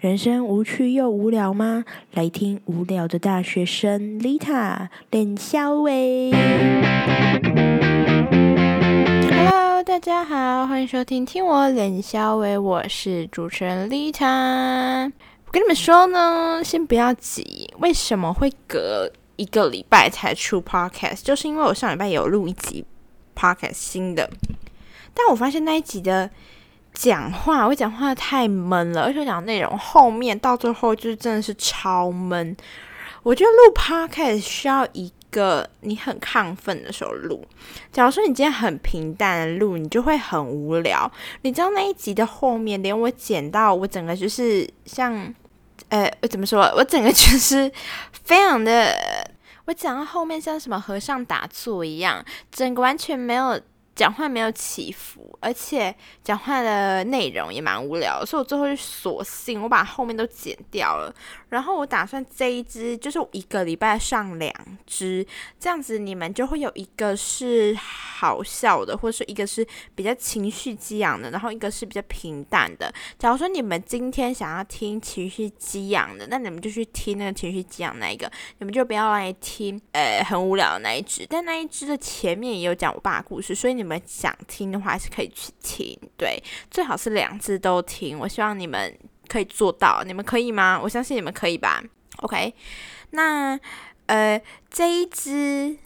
人生无趣又无聊吗？来听无聊的大学生 Lita 练肖伟。Hello，大家好，欢迎收听听我练肖伟，我是主持人 Lita。我跟你们说呢，先不要急，为什么会隔一个礼拜才出 Podcast？就是因为我上礼拜有录一集 Podcast 新的，但我发现那一集的。讲话我讲话太闷了，而且讲内容后面到最后就是真的是超闷。我觉得录 podcast 需要一个你很亢奋的时候录。假如说你今天很平淡的录，你就会很无聊。你知道那一集的后面，连我剪到我整个就是像，呃，怎么说？我整个就是非常的，我讲到后面像什么和尚打坐一样，整个完全没有。讲话没有起伏，而且讲话的内容也蛮无聊，所以我最后就索性我把后面都剪掉了。然后我打算这一支就是一个礼拜上两支，这样子你们就会有一个是好笑的，或者是一个是比较情绪激昂的，然后一个是比较平淡的。假如说你们今天想要听情绪激昂的，那你们就去听那个情绪激昂那一个，你们就不要来听呃很无聊的那一支。但那一支的前面也有讲我爸故事，所以你们。想听的话，还是可以去听。对，最好是两只都听。我希望你们可以做到，你们可以吗？我相信你们可以吧。OK，那呃，这一只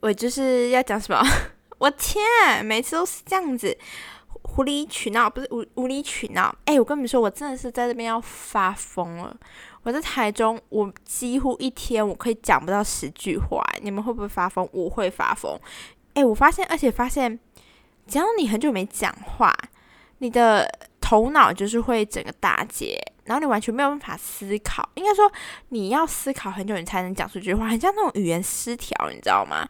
我就是要讲什么？我天，每次都是这样子，无理取闹，不是无无理取闹。哎，我跟你们说，我真的是在这边要发疯了。我在台中，我几乎一天我可以讲不到十句话。你们会不会发疯？我会发疯。哎，我发现，而且发现。只要你很久没讲话，你的头脑就是会整个打结，然后你完全没有办法思考。应该说，你要思考很久，你才能讲出这句话，很像那种语言失调，你知道吗？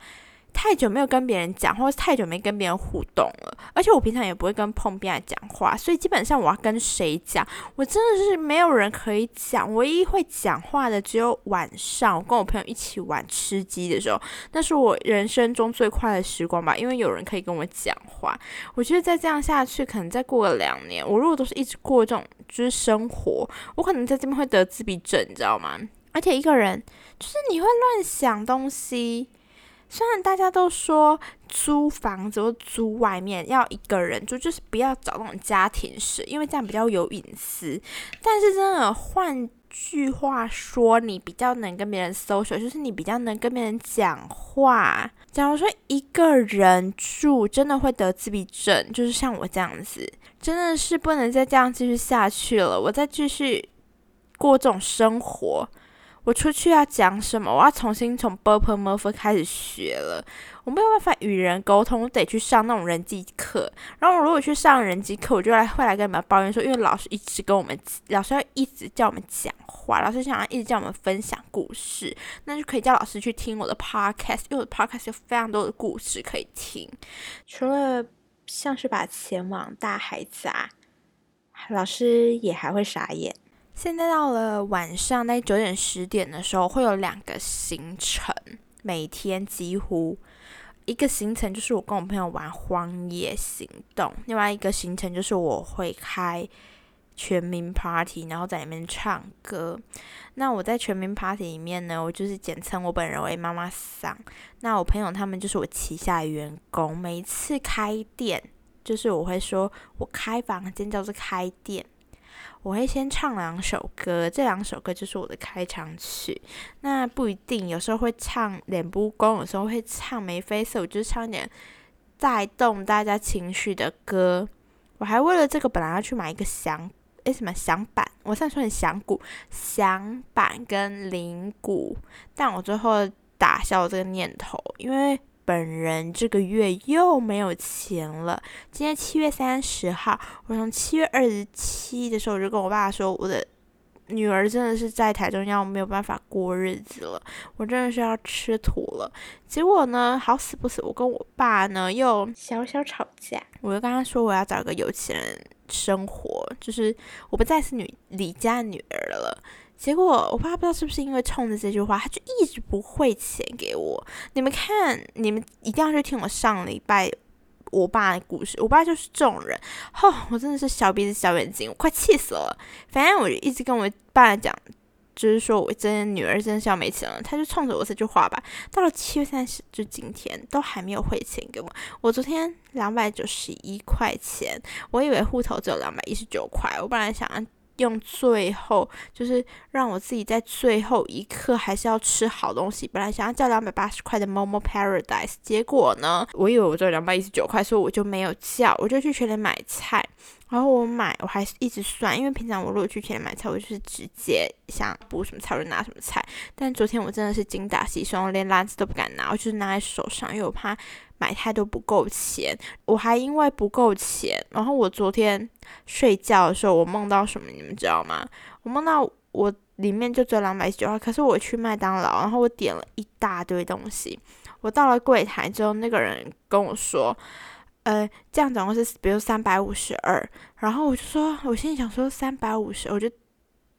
太久没有跟别人讲，或者太久没跟别人互动了，而且我平常也不会跟碰边讲话，所以基本上我要跟谁讲，我真的是没有人可以讲。唯一会讲话的只有晚上，我跟我朋友一起玩吃鸡的时候，那是我人生中最快的时光吧，因为有人可以跟我讲话。我觉得再这样下去，可能再过个两年，我如果都是一直过这种就是生活，我可能在这边会得自闭症，你知道吗？而且一个人就是你会乱想东西。虽然大家都说租房子或租外面要一个人住，就是不要找那种家庭式，因为这样比较有隐私。但是真的，换句话说，你比较能跟别人 social，就是你比较能跟别人讲话。假如说一个人住，真的会得自闭症，就是像我这样子，真的是不能再这样继续下去了。我再继续过这种生活。我出去要讲什么？我要重新从 b u r p l e m u r p h 开始学了。我没有办法与人沟通，我得去上那种人际课。然后我如果去上人际课，我就来会来跟你们抱怨说，因为老师一直跟我们，老师要一直叫我们讲话，老师想要一直叫我们分享故事，那就可以叫老师去听我的 podcast，因为我的 podcast 有非常多的故事可以听。除了像是把钱往大海砸，老师也还会傻眼。现在到了晚上，那九点十点的时候，会有两个行程，每天几乎一个行程就是我跟我朋友玩荒野行动，另外一个行程就是我会开全民 party，然后在里面唱歌。那我在全民 party 里面呢，我就是简称我本人为妈妈桑。那我朋友他们就是我旗下的员工，每一次开店，就是我会说我开房间叫做开店。我会先唱两首歌，这两首歌就是我的开场曲。那不一定，有时候会唱脸部功，有时候会唱眉飞色舞，就是唱一点带动大家情绪的歌。我还为了这个本来要去买一个响诶什么响板，我上说很响鼓、响板跟铃鼓，但我最后打消了这个念头，因为。本人这个月又没有钱了。今天七月三十号，我从七月二十七的时候我就跟我爸说，我的女儿真的是在台中要没有办法过日子了，我真的是要吃土了。结果呢，好死不死，我跟我爸呢又小小吵架。我就跟他说，我要找个有钱人生活，就是我不再是女李家女儿了。结果我爸不知道是不是因为冲着这句话，他就一直不汇钱给我。你们看，你们一定要去听我上礼拜我爸的故事。我爸就是这种人，吼，我真的是小鼻子小眼睛，我快气死了。反正我就一直跟我爸讲，就是说我真的女儿真的是要没钱了。他就冲着我这句话吧。到了七月三十，就今天都还没有汇钱给我。我昨天两百九十一块钱，我以为户头只有两百一十九块，我本来想。用最后就是让我自己在最后一刻还是要吃好东西。本来想要叫两百八十块的 Momo Paradise，结果呢，我以为我只有两百一十九块，所以我就没有叫，我就去全联买菜。然后我买，我还是一直算，因为平常我如果去全联买菜，我就是直接想补什么菜我就拿什么菜。但昨天我真的是精打细算，我连篮子都不敢拿，我就是拿在手上，因为我怕。买太多不够钱，我还因为不够钱，然后我昨天睡觉的时候，我梦到什么，你们知道吗？我梦到我里面就只有两百一十九块，可是我去麦当劳，然后我点了一大堆东西，我到了柜台之后，那个人跟我说，呃，这样总共是比如三百五十二，然后我就说，我心里想说三百五十，我就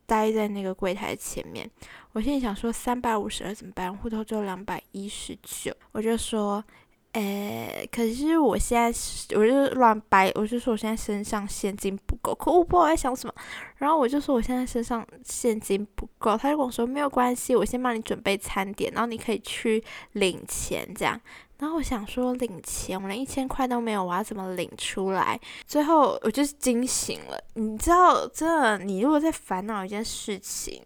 待在那个柜台前面，我心里想说三百五十二怎么办？户头只有两百一十九，我就说。诶，可是我现在我就乱掰，我就说我现在身上现金不够，可我不知道我在想什么。然后我就说我现在身上现金不够，他就跟我说没有关系，我先帮你准备餐点，然后你可以去领钱这样。然后我想说领钱，我连一千块都没有，我要怎么领出来？最后我就是惊醒了，你知道，真的，你如果在烦恼一件事情。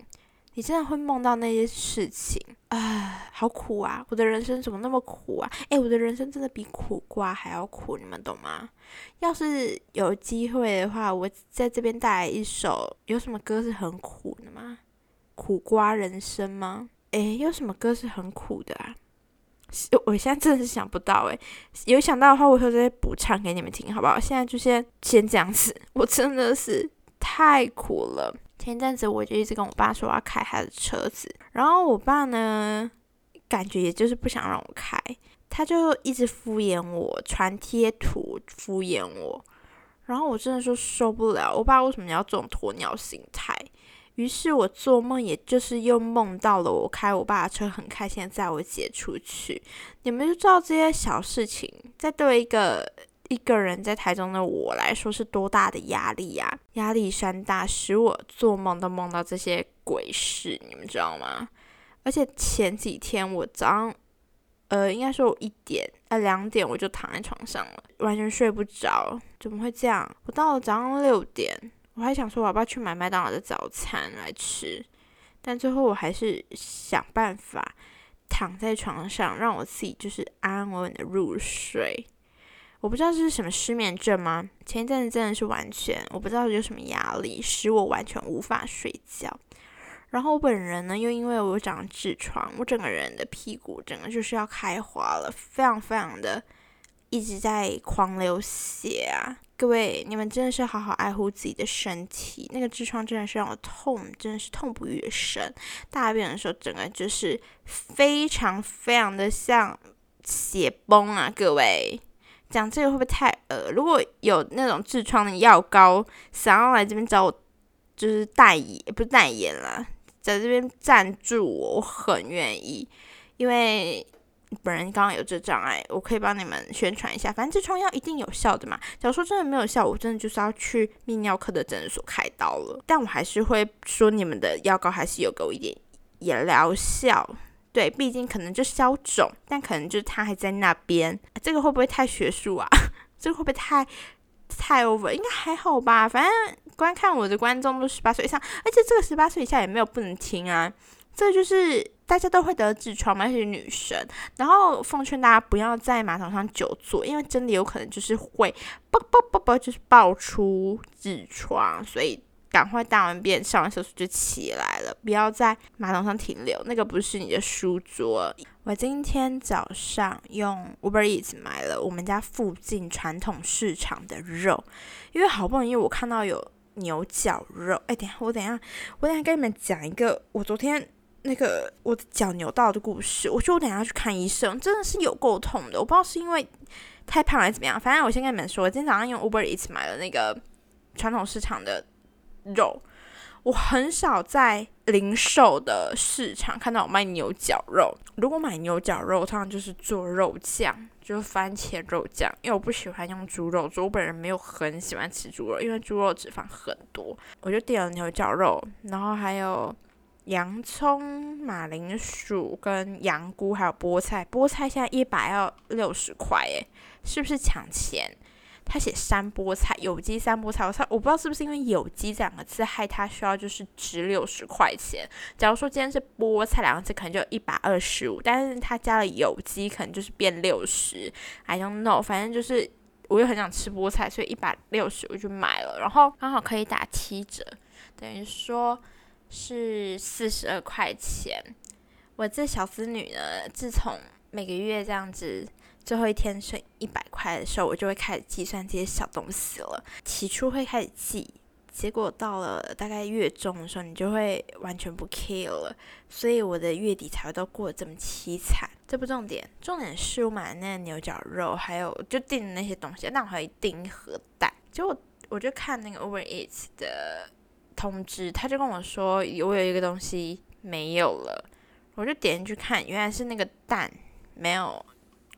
你真的会梦到那些事情啊，好苦啊！我的人生怎么那么苦啊？诶，我的人生真的比苦瓜还要苦，你们懂吗？要是有机会的话，我在这边带来一首，有什么歌是很苦的吗？苦瓜人生吗？诶，有什么歌是很苦的啊？我现在真的是想不到诶，有想到的话，我会再补唱给你们听，好不好？现在就先先这样子，我真的是太苦了。前阵子我就一直跟我爸说要开他的车子，然后我爸呢，感觉也就是不想让我开，他就一直敷衍我，传贴图敷衍我，然后我真的说受不了，我爸为什么要这种鸵鸟心态？于是我做梦，也就是又梦到了我开我爸的车，很开心载我姐出去。你们就知道这些小事情，在对一个。一个人在台中的我来说是多大的压力呀！压力山大，使我做梦都梦到这些鬼事，你们知道吗？而且前几天我早上，呃，应该说我一点呃两点我就躺在床上了，完全睡不着。怎么会这样？我到了早上六点，我还想说我要不要去买麦当劳的早餐来吃，但最后我还是想办法躺在床上，让我自己就是安安稳稳的入睡。我不知道这是什么失眠症吗？前一阵子真的是完全，我不知道有什么压力使我完全无法睡觉。然后我本人呢，又因为我长痔疮，我整个人的屁股整个就是要开花了，非常非常的一直在狂流血啊！各位，你们真的是好好爱护自己的身体。那个痔疮真的是让我痛，真的是痛不欲生。大便的时候，整个就是非常非常的像血崩啊！各位。讲这个会不会太呃？如果有那种痔疮的药膏，想要来这边找我，就是代言，不是代言啦，在这边赞助我，我很愿意，因为本人刚刚有这障碍，我可以帮你们宣传一下。反正痔疮药一定有效的嘛。假如说真的没有效，我真的就是要去泌尿科的诊所开刀了。但我还是会说，你们的药膏还是有给我一点也疗效。对，毕竟可能就消肿，但可能就是它还在那边。这个会不会太学术啊？这个会不会太太 over？应该还好吧。反正观看我的观众都十八岁以上，而且这个十八岁以下也没有不能听啊。这就是大家都会得痔疮嘛，而且女生。然后奉劝大家不要在马桶上久坐，因为真的有可能就是会啵啵啵啵，就是爆出痔疮，所以。赶快大完便、上完厕所就起来了，不要在马桶上停留，那个不是你的书桌。我今天早上用 Uber Eats 买了我们家附近传统市场的肉，因为好不容易我看到有牛角肉。哎，等下我等下我等下跟你们讲一个我昨天那个我的脚扭到的故事。我说我等下去看医生，真的是有够痛的。我不知道是因为太胖还是怎么样，反正我先跟你们说，我今天早上用 Uber Eats 买了那个传统市场的。肉，我很少在零售的市场看到有卖牛角肉。如果买牛角肉，通常就是做肉酱，就是番茄肉酱。因为我不喜欢用猪肉做，我本人没有很喜欢吃猪肉，因为猪肉脂肪很多。我就点了牛角肉，然后还有洋葱、马铃薯跟羊菇，还有菠菜。菠菜现在一百要六十块，诶，是不是抢钱？他写山菠菜，有机山菠菜，我我不知道是不是因为有机这两个字害他需要就是值六十块钱。假如说今天是菠菜两个字，可能就一百二十五，但是他加了有机，可能就是变六十。I don't know，反正就是我又很想吃菠菜，所以一百六十我就买了，然后刚好可以打七折，等于说是四十二块钱。我这小子女呢，自从每个月这样子。最后一天剩一百块的时候，我就会开始计算这些小东西了。起初会开始记，结果到了大概月中的时候，你就会完全不 care 了。所以我的月底才会都过得这么凄惨。这不重点，重点是我买的那牛角肉，还有就订的那些东西。那我还订一盒蛋，结果我就看那个 Uber Eats 的通知，他就跟我说我有一个东西没有了。我就点进去看，原来是那个蛋没有。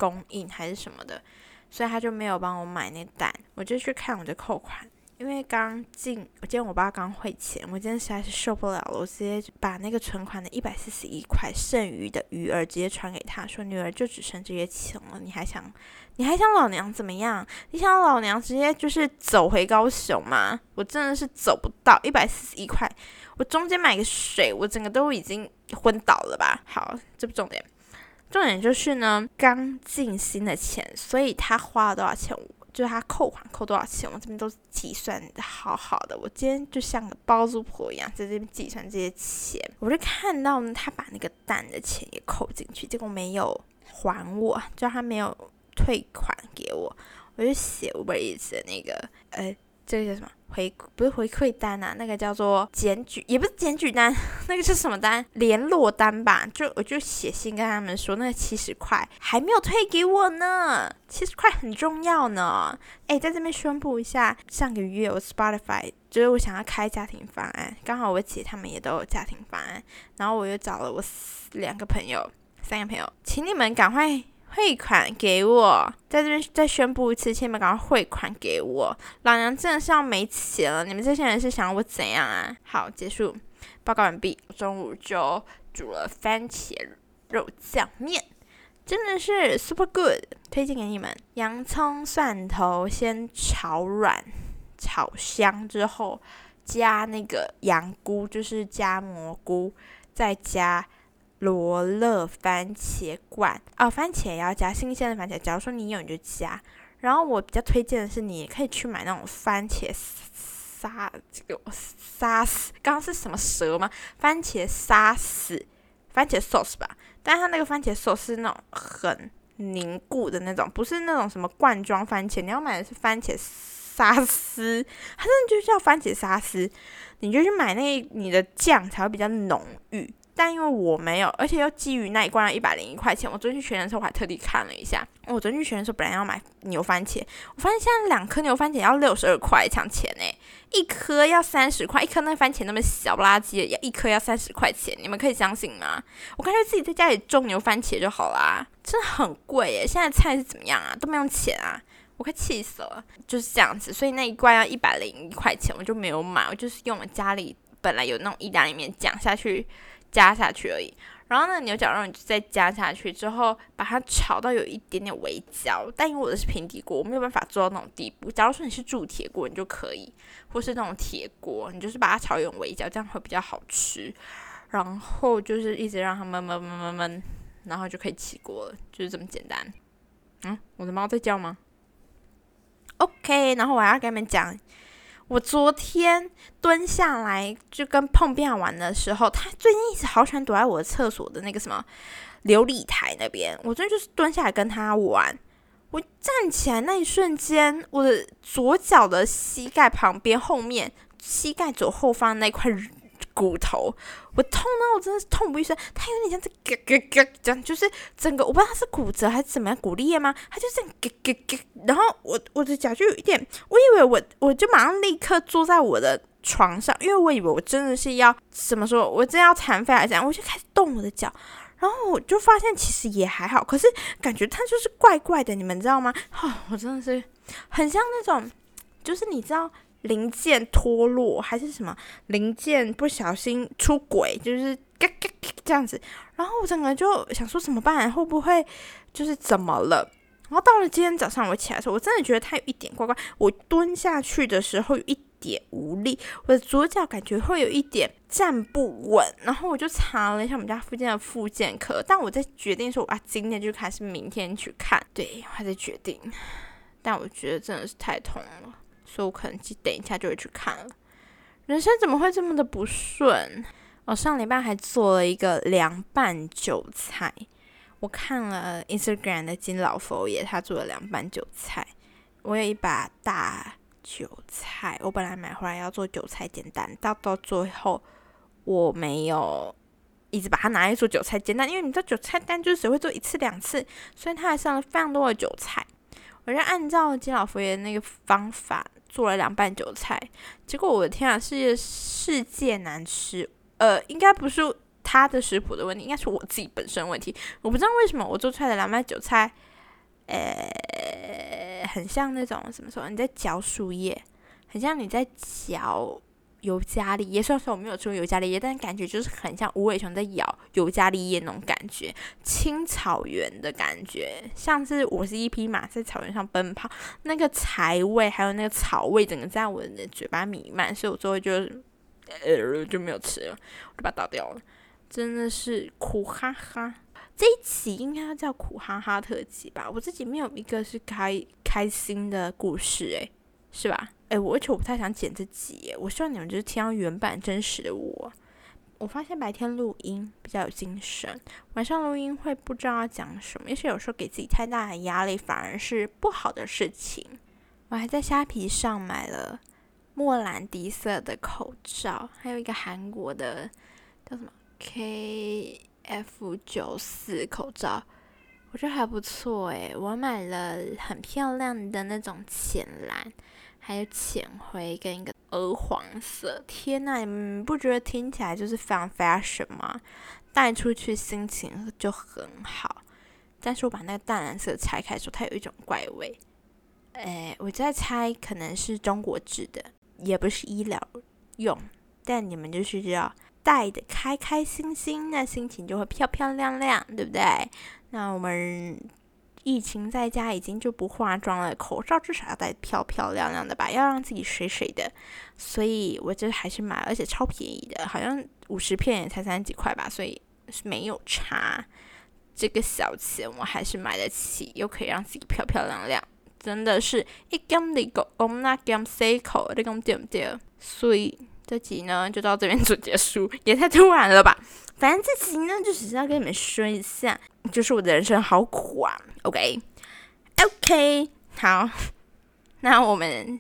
供应还是什么的，所以他就没有帮我买那单，我就去看我的扣款，因为刚进，我今天我爸刚汇钱，我今天实在是受不了了，我直接把那个存款的一百四十一块剩余的余额直接传给他说，女儿就只剩这些钱了，你还想，你还想老娘怎么样？你想老娘直接就是走回高雄吗？我真的是走不到一百四十一块，我中间买个水，我整个都已经昏倒了吧？好，这不重点。重点就是呢，刚进新的钱，所以他花了多少钱，就是他扣款扣多少钱，我这边都计算的好好的。我今天就像个包租婆一样，在这边计算这些钱。我就看到呢，他把那个蛋的钱也扣进去，结果没有还我，就他没有退款给我，我就写我一次的那个，呃，这个叫什么？回不是回馈单啊，那个叫做检举，也不是检举单，那个是什么单？联络单吧。就我就写信跟他们说，那七十块还没有退给我呢，七十块很重要呢。哎，在这边宣布一下，上个月我 Spotify 就是我想要开家庭方案，刚好我姐他们也都有家庭方案，然后我又找了我两个朋友、三个朋友，请你们赶快。汇款给我，在这边再宣布一次，请你们赶快汇款给我。老娘真的是要没钱了，你们这些人是想我怎样啊？好，结束，报告完毕。中午就煮了番茄肉酱面，真的是 super good，推荐给你们。洋葱、蒜头先炒软、炒香之后，加那个羊菇，就是加蘑菇，再加。罗勒番茄罐哦，番茄也要加新鲜的番茄。假如说你有，你就加。然后我比较推荐的是，你可以去买那种番茄沙这个沙司，刚刚是什么蛇吗？番茄沙司，番茄 sauce 吧。但它那个番茄 sauce 是那种很凝固的那种，不是那种什么罐装番茄。你要买的是番茄沙司，它真的就叫番茄沙司。你就去买那你的酱才会比较浓郁。但因为我没有，而且又基于那一罐要一百零一块钱，我昨天去全联的时候我还特地看了一下。我昨天去全联的时候本来要买牛番茄，我发现现在两颗牛番茄要六十二块，抢钱呢！一颗要三十块，一颗那番茄那么小不拉几，要一颗要三十块钱，你们可以相信吗？我干脆自己在家里种牛番茄就好啦，真的很贵耶！现在菜是怎么样啊？都没用钱啊！我快气死了，就是这样子。所以那一罐要一百零一块钱，我就没有买，我就是用我家里本来有那种意大利面酱下去。加下去而已，然后呢，牛角肉你就再加下去之后，把它炒到有一点点微焦。但因为我的是平底锅，我没有办法做到那种地步。假如说你是铸铁锅，你就可以，或是那种铁锅，你就是把它炒有微焦，这样会比较好吃。然后就是一直让它焖焖焖焖焖，然后就可以起锅了，就是这么简单。嗯，我的猫在叫吗？OK，然后我还要跟你们讲。我昨天蹲下来就跟碰壁玩的时候，他最近一直好喜欢躲在我的厕所的那个什么琉璃台那边。我真就是蹲下来跟他玩，我站起来那一瞬间，我的左脚的膝盖旁边后面，膝盖左后方那块。骨头，我痛到我真的是痛不欲生。它有点像这咯咯咯这样，就是整个我不知道它是骨折还是怎么样骨裂吗？它就这样咯咯咯。然后我我的脚就有一点，我以为我我就马上立刻坐在我的床上，因为我以为我真的是要怎么说，我真要残废还是怎样，我就开始动我的脚，然后我就发现其实也还好，可是感觉它就是怪怪的，你们知道吗？哦，我真的是很像那种，就是你知道零件脱落还是什么零件不小心出轨，就是嘎嘎这样子，然后我整个就想说怎么办？会不会就是怎么了？然后到了今天早上我起来的时候，我真的觉得它有一点怪怪，我蹲下去的时候有一。点无力，我的左脚感觉会有一点站不稳，然后我就查了一下我们家附近的复健科，但我在决定说啊，今天就看还是明天去看，对，还在决定，但我觉得真的是太痛了，所以我可能等一下就会去看了。人生怎么会这么的不顺？我上礼拜还做了一个凉拌韭菜，我看了 Instagram 的金老佛爷，他做了凉拌韭菜，我有一把大。韭菜，我本来买回来要做韭菜煎蛋，到到最后我没有一直把它拿来做韭菜煎蛋，因为你知道韭菜蛋就是只会做一次两次，所以它还上了非常多的韭菜。我就按照金老佛爷那个方法做了凉拌韭菜，结果我的天啊，是世界难吃。呃，应该不是他的食谱的问题，应该是我自己本身问题。我不知道为什么我做出来的凉拌韭菜，呃。很像那种什么什么你在嚼树叶，很像你在嚼尤加利叶。虽然说我没有吃过尤加利叶，但是感觉就是很像无尾熊在咬尤加利叶那种感觉，青草原的感觉，像是我是一匹马在草原上奔跑，那个柴味还有那个草味，整个在我的嘴巴弥漫，所以我最后就呃就没有吃了，我就把它倒掉了，真的是苦哈哈。这一期应该要叫苦哈哈特辑吧？我自己没有一个是开开心的故事，诶，是吧？诶，我而且我不太想剪自己，我希望你们就是听到原版真实的我。我发现白天录音比较有精神，晚上录音会不知道要讲什么，也许有时候给自己太大的压力反而是不好的事情。我还在虾皮上买了莫兰迪色的口罩，还有一个韩国的叫什么 K。F 九四口罩，我觉得还不错诶，我买了很漂亮的那种浅蓝，还有浅灰跟一个鹅黄色。天呐，你们不觉得听起来就是非常 fashion 吗？带出去心情就很好。但是我把那个淡蓝色拆开的时候，它有一种怪味。诶，我在猜可能是中国制的，也不是医疗用，但你们就是知道。戴的开开心心，那心情就会漂漂亮亮，对不对？那我们疫情在家已经就不化妆了，口罩至少要戴漂漂亮亮的吧，要让自己水水的。所以我这还是买，而且超便宜的，好像五十片也才三十几块吧，所以是没有差。这个小钱我还是买得起，又可以让自己漂漂亮亮，真的是一根的狗，我们那根 C 口，你讲对不对？所以。这集呢就到这边就结束，也太突然了吧！反正这集呢就只是要跟你们说一下，就是我的人生好苦啊。OK OK，好，那我们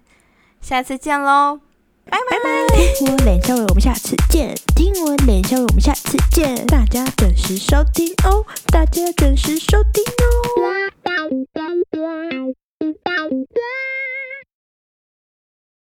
下次见喽，拜拜拜。听我脸笑了，我们下次见。听我脸笑了，我们下次见。大家准时收听哦，大家准时收听哦。